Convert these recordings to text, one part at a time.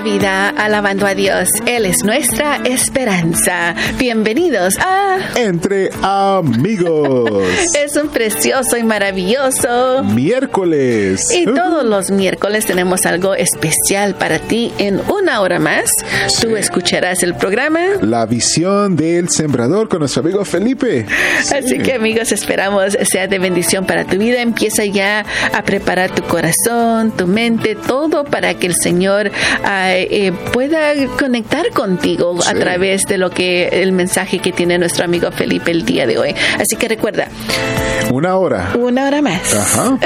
vida, alabando a Dios. Él es nuestra esperanza. Bienvenidos a Entre Amigos. Es un precioso y maravilloso miércoles. Y todos los miércoles tenemos algo especial para ti. En una hora más, tú escucharás el programa La visión del sembrador con nuestro amigo Felipe. Así que amigos, esperamos sea de bendición para tu vida. Empieza ya a preparar tu corazón, tu mente, todo para que el Señor ah, eh, pueda conectar contigo a través de lo que el mensaje que tiene nuestro amigo Felipe el día de hoy. Así que recuerda. Una hora. Una hora más. Ajá.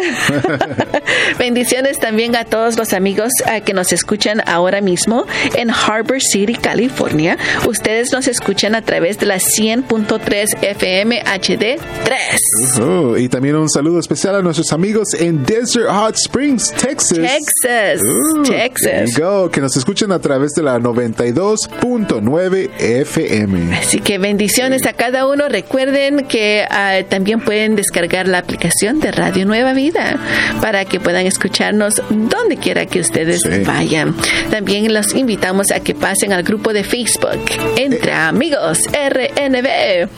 Bendiciones también a todos los amigos ah, que nos escuchan ahora mismo en Harbor City, California. Ustedes nos escuchan a través de la 100.3 FM HD 3. y también un saludo especial a nuestros amigos en Desert Hot Springs, Texas. Texas. Texas. Go, que nos escuchan a través de la 92.9 FM. Así que bendiciones a cada uno. Recuerden que ah, también pueden descargar la aplicación de Radio Nueva Vida para que puedan escucharnos donde quiera que ustedes vayan. También los invitamos a que pasen al grupo de Facebook Entre eh. Amigos RNB.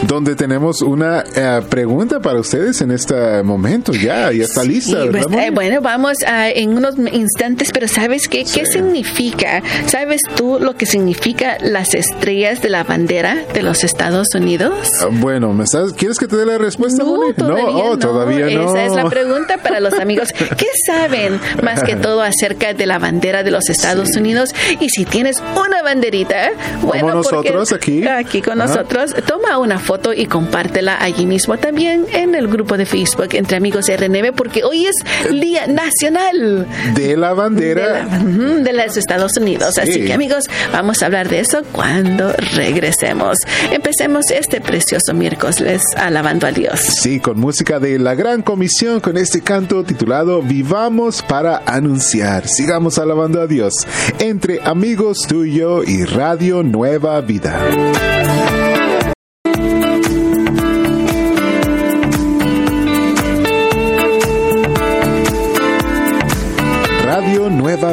donde tenemos una eh, pregunta para ustedes en este momento. Ya, ya está lista. Pues, eh, bueno, vamos en unos instantes, pero ¿sabes qué? ¿Qué significa? ¿Sabes tú lo que significa las estrellas de la bandera de los Estados Unidos? Ah, bueno, ¿me ¿quieres que te dé la respuesta? No, todavía oh, no. todavía no. Esa es la pregunta para los amigos. ¿Qué saben más que todo acerca de la bandera de los Estados Unidos? Y si tienes una banderita, bueno, Como nosotros aquí. Aquí con nosotros, toma una foto y compártela allí mismo también en el grupo de Facebook entre amigos RNB, porque hoy es Día Nacional de la Bandera de, los Estados Unidos. Así que amigos, vamos a hablar de eso cuando regresemos. Empecemos este precioso miércoles alabando a Dios. Sí, con música de la Gran Comisión, con este canto titulado Vivamos para anunciar. Sigamos alabando a Dios entre amigos tuyo y Radio Nueva Vida.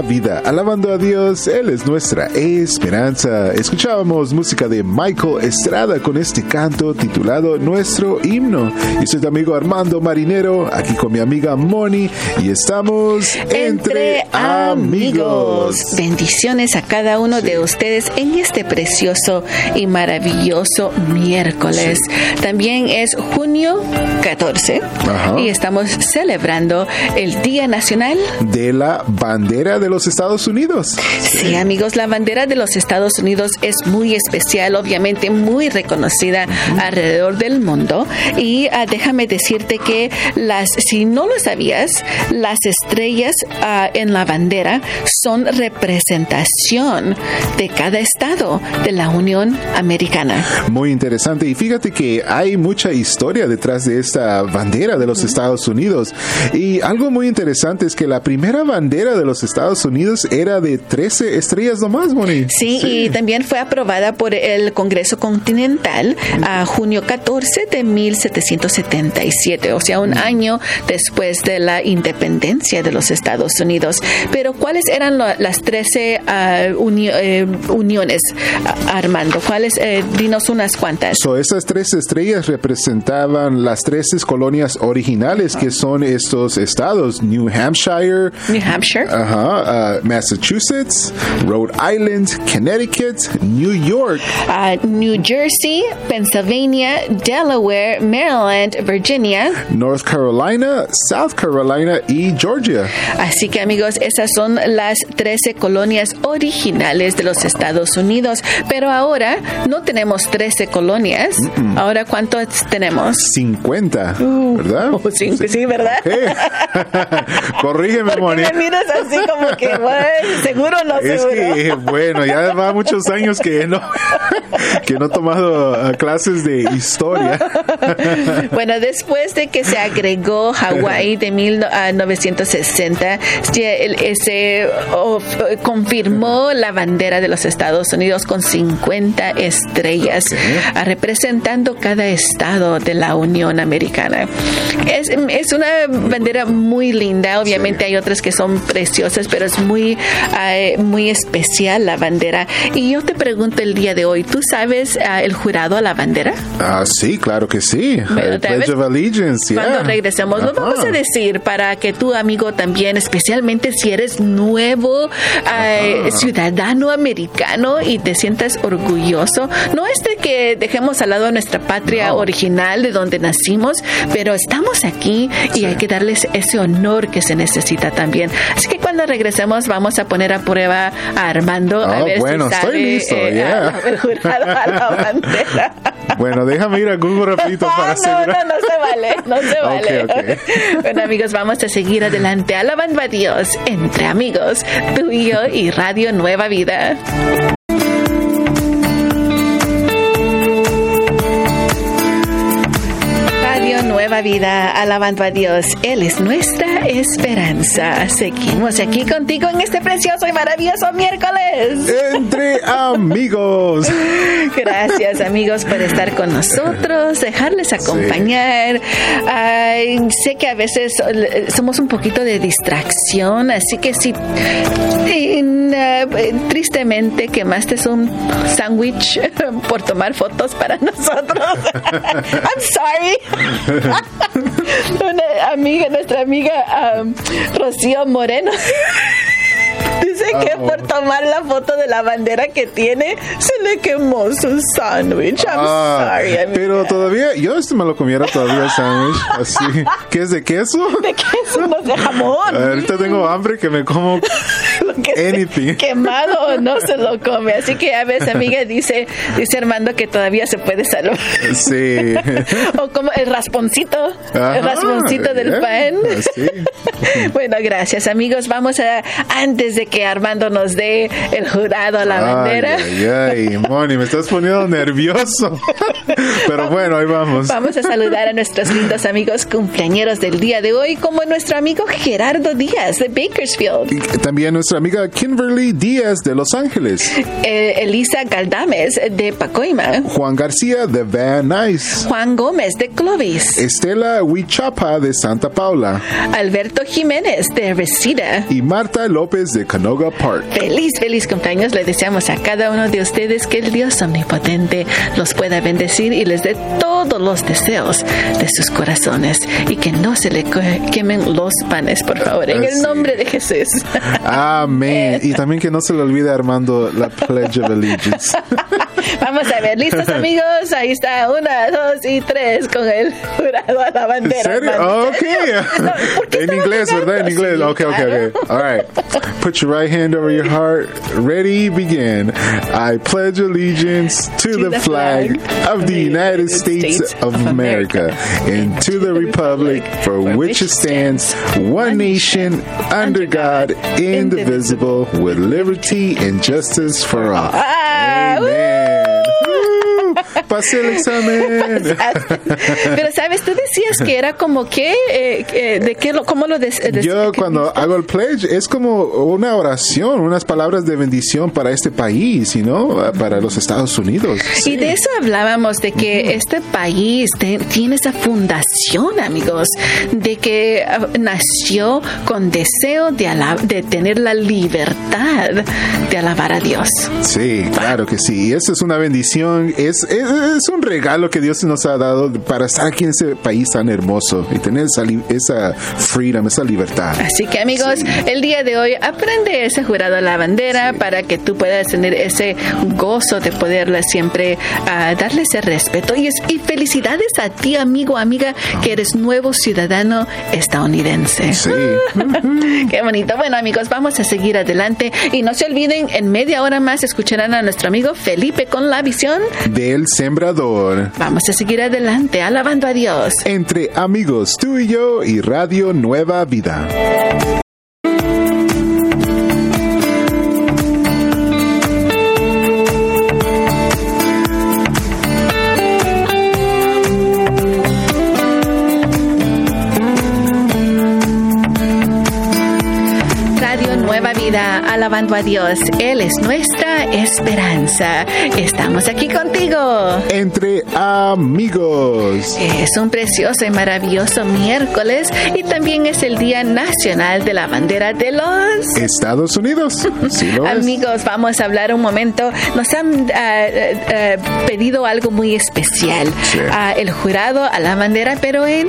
Vida. Alabando a Dios, Él es nuestra esperanza. Escuchábamos música de Michael Estrada con este canto titulado Nuestro himno. Y soy tu amigo Armando Marinero, aquí con mi amiga Moni, y estamos entre, amigos. Bendiciones a cada uno de ustedes en este precioso y maravilloso miércoles. También es junio 14 y estamos celebrando el Día Nacional de la bandera de los Estados Unidos. Sí, amigos, la bandera de los Estados Unidos es muy especial, obviamente muy reconocida alrededor del mundo. Y ah, déjame decirte que las, si no lo sabías, las estrellas ah, en la bandera son representación de cada estado de la Unión Americana. Muy interesante. Y fíjate que hay mucha historia detrás de esta bandera de los Estados Unidos. Y algo muy interesante es que la primera bandera de los Estados Unidos era de 13 estrellas nomás, Moni. Sí, y también fue aprobada por el Congreso Continental a junio 14 de 1777, o sea, un mm. año después de la independencia de los Estados Unidos. Pero ¿cuáles eran las 13 ah, eh, uniones, Armando? ¿Cuáles? Eh, dinos unas cuantas. So, esas tres estrellas representaban las 13 colonias originales que son estos estados, New Hampshire, New Hampshire, uh, Massachusetts, Rhode Island, Connecticut, New York, uh, New Jersey, Pennsylvania, Delaware, Maryland, Virginia, North Carolina, South Carolina y Georgia. Así que amigos, esas son las 13 colonias originales de los Estados Unidos. Pero ahora no tenemos 13 colonias. Ahora, ¿cuántos tenemos? 50, uh, ¿verdad? Oh, sí, sí, ¿verdad? Corrígeme, Moni. me miras así como que, bueno, seguro no, es que, bueno, ya va muchos años que no, que no he tomado ah, clases de historia. bueno, después de que se agregó Hawái de 1960, se confirmó la bandera de los Estados Unidos con 50 estrellas, ah, representando cada estado de la Unión Americana. Es, es una bandera muy linda, obviamente hay otras que son preciosas, pero es muy, eh, muy especial la bandera. Y yo te pregunto el día de hoy, ¿tú sabes uh, el jurado a la bandera? Ah, sí, claro que sí. el Pledge of Allegiance, Cuando regresemos, lo vamos a decir para que tu amigo también, especialmente si eres nuevo uh, ciudadano americano y te sientas orgulloso, no es de que dejemos al lado nuestra patria no. original de donde nacimos, pero estamos aquí y sí. hay que darles ese honor que se necesita también. Así que cuando regresemos vamos a poner a prueba a Armando oh, a ver bueno, si estoy listo, eh, yeah. a, a la bandera. Bueno, déjame ir a Google rapidito para no, asegurar. no, no se vale, no se vale. Okay, okay. Bueno, amigos, vamos a seguir adelante. Alabando a Dios entre amigos, tú y yo y Radio Nueva Vida. Nueva vida, alabando a Dios. Él es nuestra esperanza. Seguimos aquí contigo en este precioso y maravilloso miércoles. Entre amigos. Gracias amigos por estar con nosotros, dejarles acompañar. Sí. Ay, sé que a veces somos un poquito de distracción, así que si en, uh, tristemente quemaste un sándwich por tomar fotos para nosotros. I'm sorry. Una amiga, nuestra amiga um, Rocío Moreno. Dice que por tomar la foto de la bandera que tiene, se le quemó su sándwich. I'm ah, sorry. Amiga. Pero todavía, yo este me lo comiera todavía el sándwich. Así. ¿Qué es de queso? De queso, no de jamón. Ahorita tengo hambre que me como que anything. Quemado no se lo come. Así que a veces, amiga, dice, dice Armando que todavía se puede salvar. Sí. o como el rasponcito. Ajá, el rasponcito del yeah, pan. Sí. bueno, gracias, amigos. Vamos a, antes de que Armando nos dé el jurado a la ay, bandera. Ay, ay, Moni, me estás poniendo nervioso. Pero bueno, ahí vamos. Vamos a saludar a nuestros lindos amigos cumpleañeros del día de hoy, como nuestro amigo Gerardo Díaz de Bakersfield. Y también nuestra amiga Kimberly Díaz de Los Ángeles. Eh, Elisa Galdames de Pacoima. Juan García de Van Nuys. Juan Gómez de Clovis. Estela Huichapa de Santa Paula. Alberto Jiménez de Reseda. Y Marta López de Canoga Park. Feliz, feliz cumpleaños. Le deseamos a cada uno de ustedes que el Dios omnipotente los pueda bendecir y les dé todos los deseos de sus corazones y que no se le quemen los panes, por favor, en el nombre de Jesús. Amén. Y también que no se le olvide Armando la Pledge of Allegiance. Vamos a ver, listos amigos. Ahí está, una, dos y tres con el jurado a la bandera. ¿En serio? Armando. ok. en inglés, ¿verdad? En inglés. Ok, ok, ok. All right. Put your right hand over your heart. Ready, begin. I pledge allegiance to, to the, the, flag, flag of the United States, States of America and to the republic for which it stands, one nation, under God, indivisible, with liberty and justice for all. Ah, Amen. Pasé el examen. Pero sabes, tú decías que era como que, eh, eh, de qué, cómo lo des, des Yo cuando hago el pledge es como una oración, unas palabras de bendición para este país, y no para los Estados Unidos. Sí. Y de eso hablábamos, de que uh -huh. este país te, tiene esa fundación, amigos, de que uh, nació con deseo de, de tener la libertad de alabar a Dios. Sí, claro que sí. Y esa es una bendición, es, es, es, un regalo que Dios nos ha dado para estar aquí en ese país tan hermoso y tener esa, esa freedom, esa libertad. Así que amigos, sí. el día de hoy aprende ese jurado a la bandera sí. para que tú puedas tener ese gozo de poderle siempre uh, darle ese respeto. Y, es, y felicidades a ti, amigo, amiga, que eres nuevo ciudadano estadounidense. Sí. Qué bonito. Bueno, amigos, vamos a seguir adelante y no se olviden, en media hora más escucharán a nuestro amigo Felipe con la visión del sembrador. Vamos a seguir adelante, alabando a Dios. Entre amigos, tú y yo y Radio Nueva Vida. alabando a Dios. Él es nuestra esperanza. Estamos aquí contigo. Entre amigos. Es un precioso y maravilloso miércoles y también es el Día Nacional de la Bandera de los Estados Unidos. amigos, vamos a hablar un momento. Nos han ah, pedido algo muy especial. el jurado a la bandera, pero en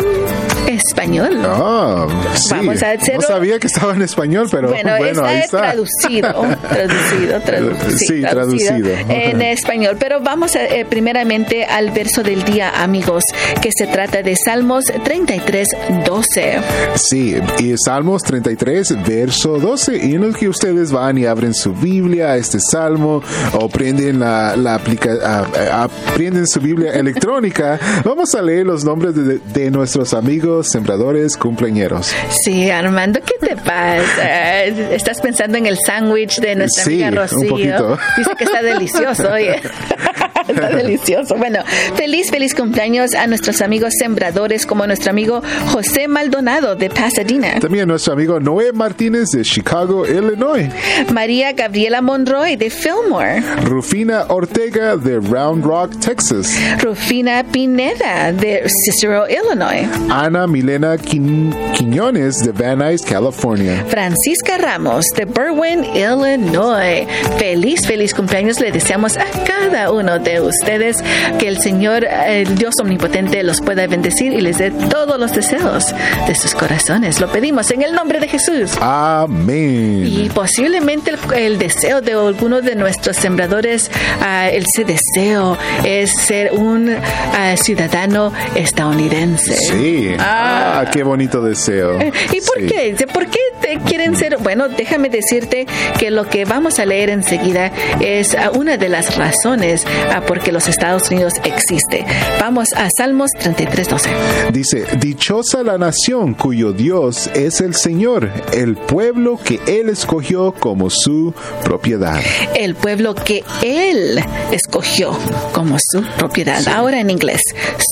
español. Ah, Vamos a. No sabía que estaba en español, pero bueno, bueno está ahí está. traducido, traducido, traducido, sí, traducido, en español. Pero vamos a, eh, primeramente al verso del día, amigos, que se trata de Salmos 33, 12. Sí, y Salmos 33, verso 12. Y en el que ustedes van y abren su Biblia, este salmo, o prenden la, la aplica, aprenden su Biblia electrónica, vamos a leer los nombres de, de nuestros amigos sembradores cumpleañeros. Sí, Armando, ¿qué te pasa? Estás pensando en el sándwich de nuestra amiga Rocío. Dice que está delicioso, oye. está delicioso. Bueno, feliz, feliz cumpleaños a nuestros amigos sembradores, como nuestro amigo José Maldonado de Pasadena. También nuestro amigo Noé Martínez de Chicago, Illinois. María Gabriela Monroy de Fillmore. Rufina Ortega de Round Rock, Texas. Rufina Pineda de Cicero, Illinois. Ana Milena Quiñones de Van Nuys, California. Francisca Ramos de Berwyn, Illinois. Feliz, feliz cumpleaños le deseamos a cada uno de ustedes que el Señor, el Dios omnipotente, los pueda bendecir y les dé todos los deseos de sus corazones. Lo pedimos en el nombre de Jesús. Amén. Y posiblemente el, deseo de algunos de nuestros sembradores, uh, ese deseo es ser un uh, ciudadano estadounidense. Sí. Ah, qué bonito deseo. ¿Y por qué? ¿Por qué quieren ser? Bueno, déjame decirte que lo que vamos a leer enseguida es uh, una de las razones porque los Estados Unidos existe. Vamos a Salmos 33, 12. Dice, dichosa la nación cuyo Dios es el Señor, el pueblo que Él escogió como su propiedad. El pueblo que Él escogió como su propiedad. Ahora en inglés.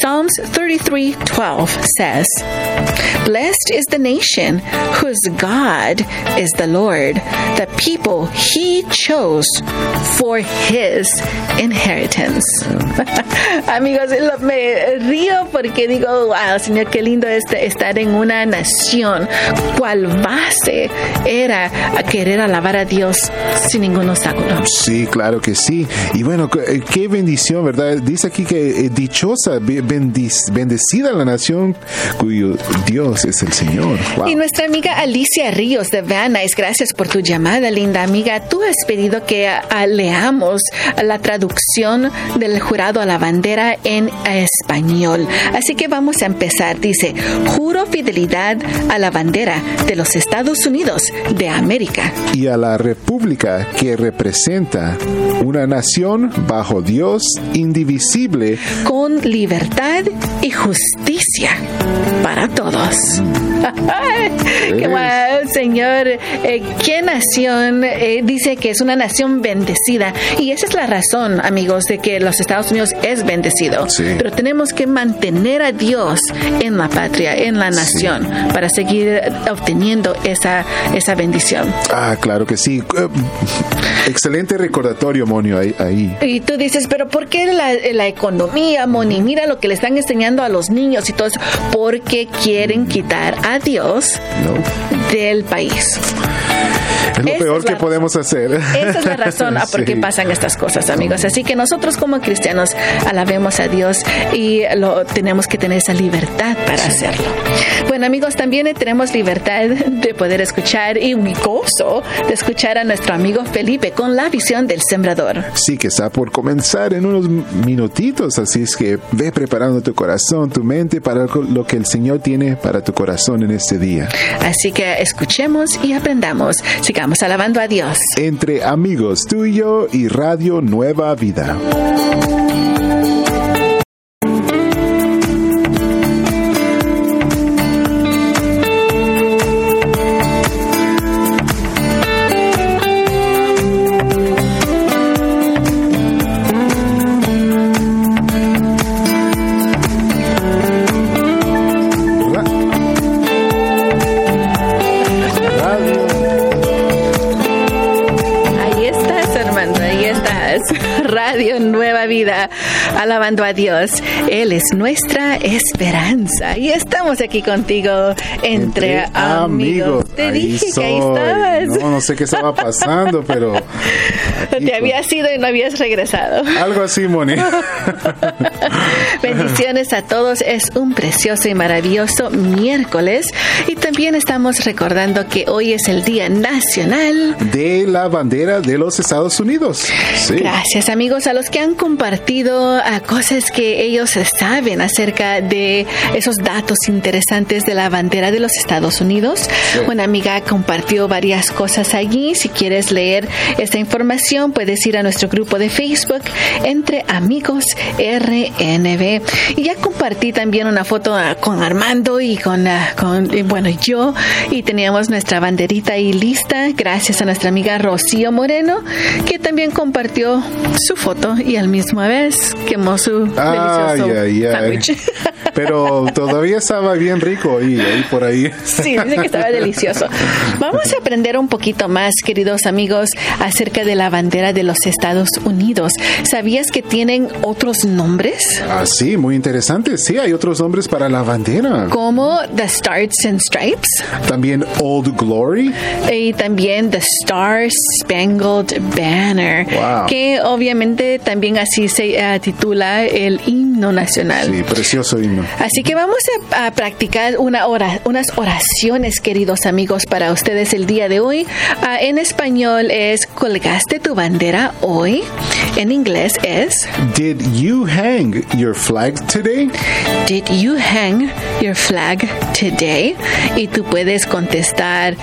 Psalms 33, 12 says, Blessed is the nation whose God is the Lord, the people He chose for His inheritance. Amigos, me río porque digo, wow, Señor, qué lindo es estar en una nación cual base era querer alabar a Dios sin ningún obstáculo. Sí, claro que sí. Y bueno, eh, qué bendición, ¿verdad? Dice aquí que eh, dichosa, bendecida la nación cuyo Dios es el Señor. Y nuestra amiga Alicia Ríos de Van gracias por tu llamada, linda amiga. Tú has pedido que leamos la traducción del jurado a la bandera en español. Así que vamos a empezar. Dice, juro fidelidad a la bandera de los Estados Unidos de América. Y a la república que representa una nación bajo Dios indivisible. Con libertad y justicia para todos. Qué Señor. Eh, ¿Qué nación eh, dice que es una nación bendecida? Y esa es la razón, amigos, de que los Estados Unidos es bendecido. Pero tenemos que mantener a Dios en la patria, en la nación, para seguir obteniendo esa, esa bendición. Ah, claro que sí. Eh, excelente recordatorio, Ahí. Y tú dices, pero ¿por qué la, la economía, Moni? Mira lo que le están enseñando a los niños y todo eso. Porque quieren quitar a Dios del país. Es lo peor que podemos hacer. Esa es la razón por qué pasan estas cosas, amigos. Así que nosotros como cristianos alabemos a Dios y lo, tenemos que tener esa libertad para hacerlo. Bueno, amigos, también tenemos libertad de poder escuchar y un gozo de escuchar a nuestro amigo Felipe con la visión del sembrador. Sí, que está por comenzar en unos minutitos, así es que ve preparando tu corazón, tu mente para lo que el Señor tiene para tu corazón en este día. Así que escuchemos y aprendamos. Sigamos alabando a Dios. Entre amigos, tuyo y Nueva Vida. Radio Nueva Vida. Alabando a Dios. Él es nuestra esperanza. Y estamos aquí contigo entre, amigos. Te dije que ahí estabas. No, no sé qué estaba pasando, pero. Te habías ido y no habías regresado. Algo así, Moni. Bendiciones a todos. Es un precioso y maravilloso miércoles. Y también estamos recordando que hoy es el Día Nacional de la Bandera de los Estados Unidos. Gracias, amigos, a los que han compartido a cosas que ellos saben acerca de esos datos interesantes de la bandera de los Estados Unidos. Una amiga compartió varias cosas allí. Si quieres leer esta información, puedes ir a nuestro grupo de Facebook entre amigos RNB. Y ya compartí también una foto ah, con Armando y con, ah, con bueno, yo. Y teníamos nuestra banderita ahí lista, gracias a nuestra amiga Rocío Moreno, que también compartió su foto y al mismo vez quemó su delicioso Pero todavía estaba bien rico y ahí por ahí. Sí, dice que estaba delicioso. Vamos a aprender un poquito más, queridos amigos, acerca de la bandera de los Estados Unidos. ¿Sabías que tienen otros nombres? Ah, sí, muy interesante. Sí, hay otros nombres para la bandera. Como The Stars and Stripes. También Old Glory. Y también The Star Spangled Banner. Que obviamente también así se uh, titula el himno nacional. Sí, precioso himno. Así que vamos a, practicar una hora, unas oraciones, queridos amigos, para ustedes el día de hoy. Uh, en español es ¿Colgaste tu bandera hoy? En inglés es Did you hang your flag today? Did you hang your flag today? Y tú puedes contestar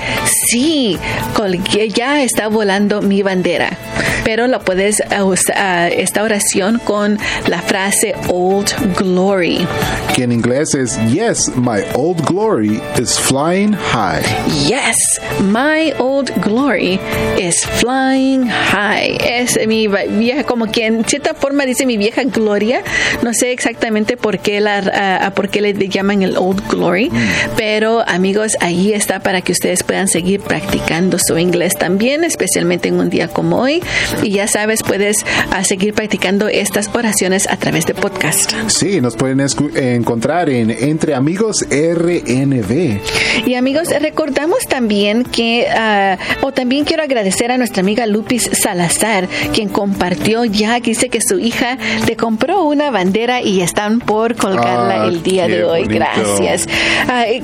sí, colgué, ya está volando mi bandera. Pero lo puedes usar esta oración con la frase Old Glory. Que en inglés es Yes, my old glory is flying high. Yes, my old glory is flying high. Es mi vieja, como que en cierta forma dice mi vieja gloria. No sé exactamente por qué, la, por qué le llaman el Old Glory, mm. pero amigos, ahí está para que ustedes puedan seguir practicando su inglés también, especialmente en un día como hoy. Y ya sabes, puedes ah, seguir practicando estas oraciones a través de podcast. Sí, nos pueden encontrar en Entre Amigos RNB. Y amigos, recordamos también que, ah, o también quiero agradecer a nuestra amiga Lupis Salazar, quien compartió ya, que dice que su hija le compró una bandera y están por colgarla ah, el día de hoy. Gracias.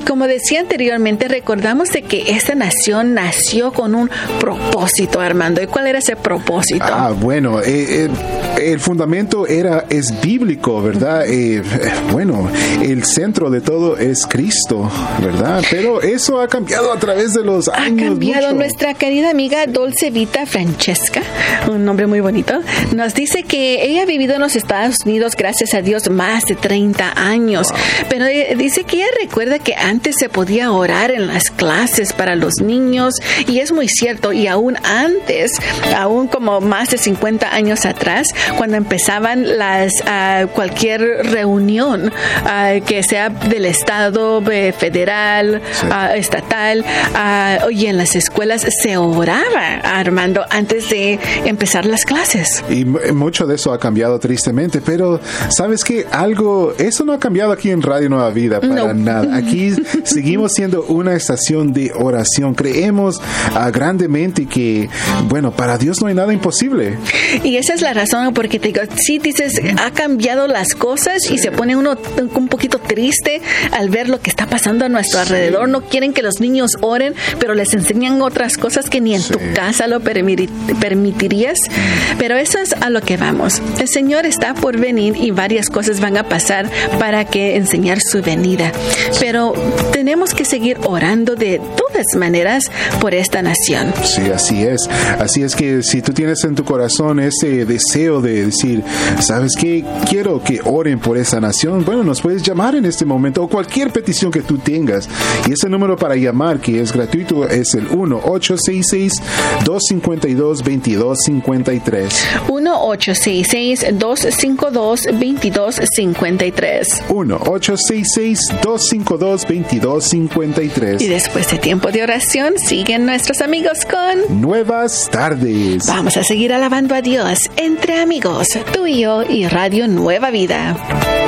como decía anteriormente, recordamos de que esta nación nació con un propósito, Armando. ¿Y cuál era ese propósito? Ah, bueno, eh, eh, el fundamento era es bíblico, ¿verdad? Eh, bueno, el centro de todo es Cristo, ¿verdad? Pero eso ha cambiado a través de los años. Ha cambiado. Nuestra querida amiga Dolce Vita Francesca, un nombre muy bonito, nos dice que ella ha vivido en los Estados Unidos, gracias a Dios, más de 30 años. Pero dice que ella recuerda que antes se podía orar en las clases para los niños y es muy cierto. Y aún antes, aún como más de 50 años atrás, cuando empezaban las uh, cualquier reunión uh, que sea del Estado eh, federal, uh, estatal, y en las escuelas se oraba, Armando, antes de empezar las clases. Y mucho de eso ha cambiado tristemente, pero sabes que algo, eso no ha cambiado aquí en Radio Nueva Vida para nada. Aquí seguimos siendo una estación de oración. Creemos grandemente que, bueno, para Dios no hay nada imposible. Y esa es la razón porque te digo, sí dices, ha cambiado las cosas y se pone uno un poquito triste al ver lo que está pasando a nuestro alrededor. No quieren que los niños oren, pero les enseñan otras cosas que ni en tu casa lo permitirías. Pero eso es a lo que vamos. El Señor está por venir y varias cosas van a pasar para que enseñar su venida. Pero tenemos que seguir orando de todas maneras por esta nación. Sí, así es. Así es que si tú tienes en tu corazón ese deseo de decir, ¿sabes qué? Quiero que oren por esa nación. Bueno, nos puedes llamar en este momento o cualquier petición que tú tengas. Y ese número para llamar, que es gratuito, es el 1-866-252-2253. 1-866-252-2253. 1-866-252-2253. Y después de tiempo de oración, siguen nuestros amigos con Nuevas tardes. Vamos a seguir alabando a Dios entre amigos, tú y yo y Radio Nueva Vida.